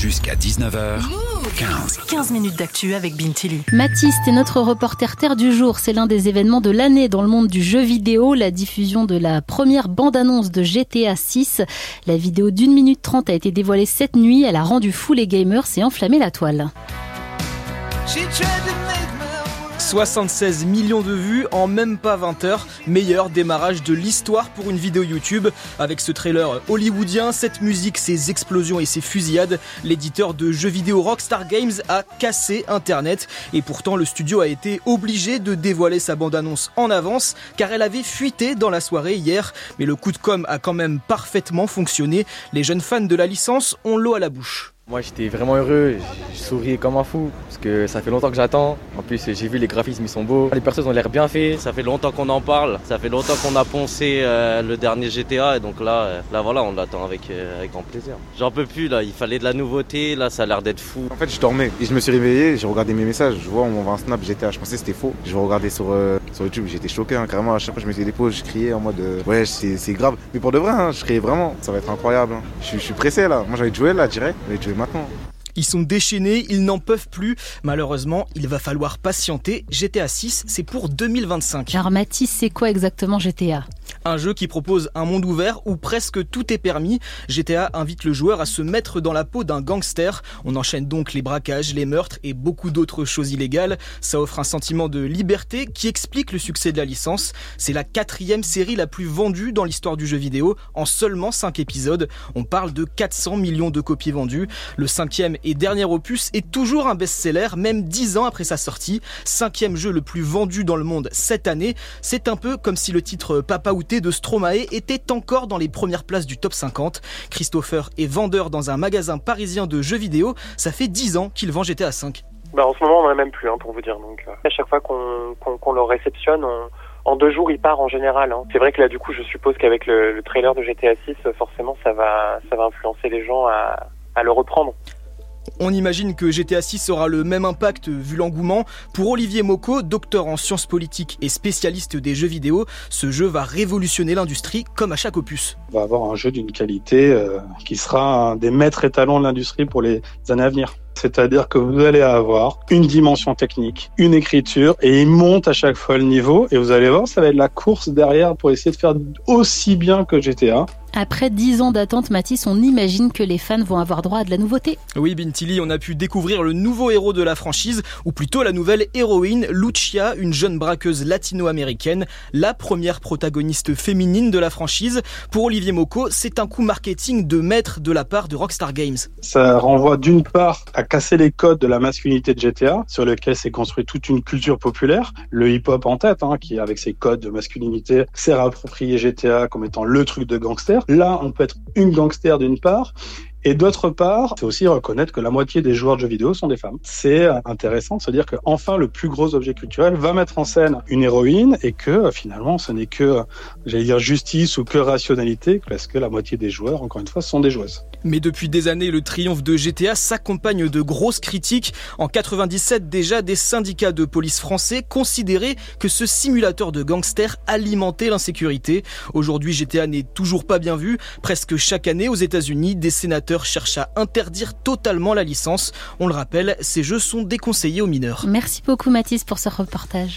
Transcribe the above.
Jusqu'à 19h15. 15 minutes d'actu avec Bintili. Mathis est notre reporter terre du jour. C'est l'un des événements de l'année dans le monde du jeu vidéo. La diffusion de la première bande-annonce de GTA 6. La vidéo d'une minute trente a été dévoilée cette nuit. Elle a rendu fou les gamers et enflammé la toile. 76 millions de vues en même pas 20 heures. Meilleur démarrage de l'histoire pour une vidéo YouTube. Avec ce trailer hollywoodien, cette musique, ses explosions et ses fusillades, l'éditeur de jeux vidéo Rockstar Games a cassé Internet. Et pourtant, le studio a été obligé de dévoiler sa bande-annonce en avance car elle avait fuité dans la soirée hier. Mais le coup de com a quand même parfaitement fonctionné. Les jeunes fans de la licence ont l'eau à la bouche. Moi j'étais vraiment heureux, je souriais comme un fou parce que ça fait longtemps que j'attends. En plus j'ai vu les graphismes ils sont beaux, les personnages ont l'air bien faits. Ça fait longtemps qu'on en parle, ça fait longtemps qu'on a poncé euh, le dernier GTA et donc là, euh, là voilà on l'attend avec, euh, avec grand plaisir. J'en peux plus là, il fallait de la nouveauté, là ça a l'air d'être fou. En fait je dormais et je me suis réveillé, j'ai regardé mes messages, je vois on m'envoie un snap GTA, je pensais que c'était faux. Je regardais sur, sur YouTube, j'étais choqué hein, carrément à chaque fois je mettais des pauses, je criais en mode ouais c'est grave. Mais pour de vrai, hein, je criais vraiment, ça va être incroyable. Hein. Je, suis pressé là, moi j'allais jouer là direct, maintenant. Ils sont déchaînés, ils n'en peuvent plus. Malheureusement, il va falloir patienter. GTA 6, c'est pour 2025. Alors Mathis, c'est quoi exactement GTA un jeu qui propose un monde ouvert où presque tout est permis. GTA invite le joueur à se mettre dans la peau d'un gangster. On enchaîne donc les braquages, les meurtres et beaucoup d'autres choses illégales. Ça offre un sentiment de liberté qui explique le succès de la licence. C'est la quatrième série la plus vendue dans l'histoire du jeu vidéo en seulement 5 épisodes. On parle de 400 millions de copies vendues. Le cinquième et dernier opus est toujours un best-seller, même 10 ans après sa sortie. Cinquième jeu le plus vendu dans le monde cette année. C'est un peu comme si le titre Papa De Stromae était encore dans les premières places du top 50. Christopher est vendeur dans un magasin parisien de jeux vidéo. Ça fait 10 ans qu'il vend GTA 5. Bah en ce moment, on n'en a même plus, hein, pour vous dire. Donc, euh, à chaque fois qu'on le réceptionne, en deux jours, il part en général. Hein. C'est vrai que là, du coup, je suppose qu'avec le, trailer de GTA 6, forcément, ça va, ça va influencer les gens à, à le reprendre. On imagine que GTA 6 aura le même impact vu l'engouement. Pour Olivier Moko, docteur en sciences politiques et spécialiste des jeux vidéo, ce jeu va révolutionner l'industrie comme à chaque opus. On va avoir un jeu d'une qualité euh, qui sera un des maîtres étalons de l'industrie pour les années à venir. C'est-à-dire que vous allez avoir une dimension technique, une écriture, et il monte à chaque fois le niveau. Et vous allez voir, ça va être la course derrière pour essayer de faire aussi bien que GTA. Après 10 ans d'attente, Mathis, on imagine que les fans vont avoir droit à de la nouveauté. Oui, Bintili, on a pu découvrir le nouveau héros de la franchise, ou plutôt la nouvelle héroïne, Lucia, une jeune braqueuse latino-américaine, la première protagoniste féminine de la franchise. Pour Olivier Moko, c'est un coup marketing de maître de la part de Rockstar Games. Ça renvoie d'une part à casser les codes de la masculinité de GTA, sur lequel s'est construit toute une culture populaire, le hip-hop en tête, hein, qui avec ses codes de masculinité s'est réapproprié GTA comme étant le truc de gangster. Là, on peut être une gangster d'une part, et d'autre part, c'est aussi reconnaître que la moitié des joueurs de jeux vidéo sont des femmes. C'est intéressant de se dire qu'enfin le plus gros objet culturel va mettre en scène une héroïne et que finalement ce n'est que, j'allais dire, justice ou que rationalité parce que la moitié des joueurs, encore une fois, sont des joueuses. Mais depuis des années, le triomphe de GTA s'accompagne de grosses critiques. En 97 déjà, des syndicats de police français considéraient que ce simulateur de gangster alimentait l'insécurité. Aujourd'hui, GTA n'est toujours pas bien vu. Presque chaque année aux États-Unis, des sénateurs cherche à interdire totalement la licence. On le rappelle, ces jeux sont déconseillés aux mineurs. Merci beaucoup Mathis pour ce reportage.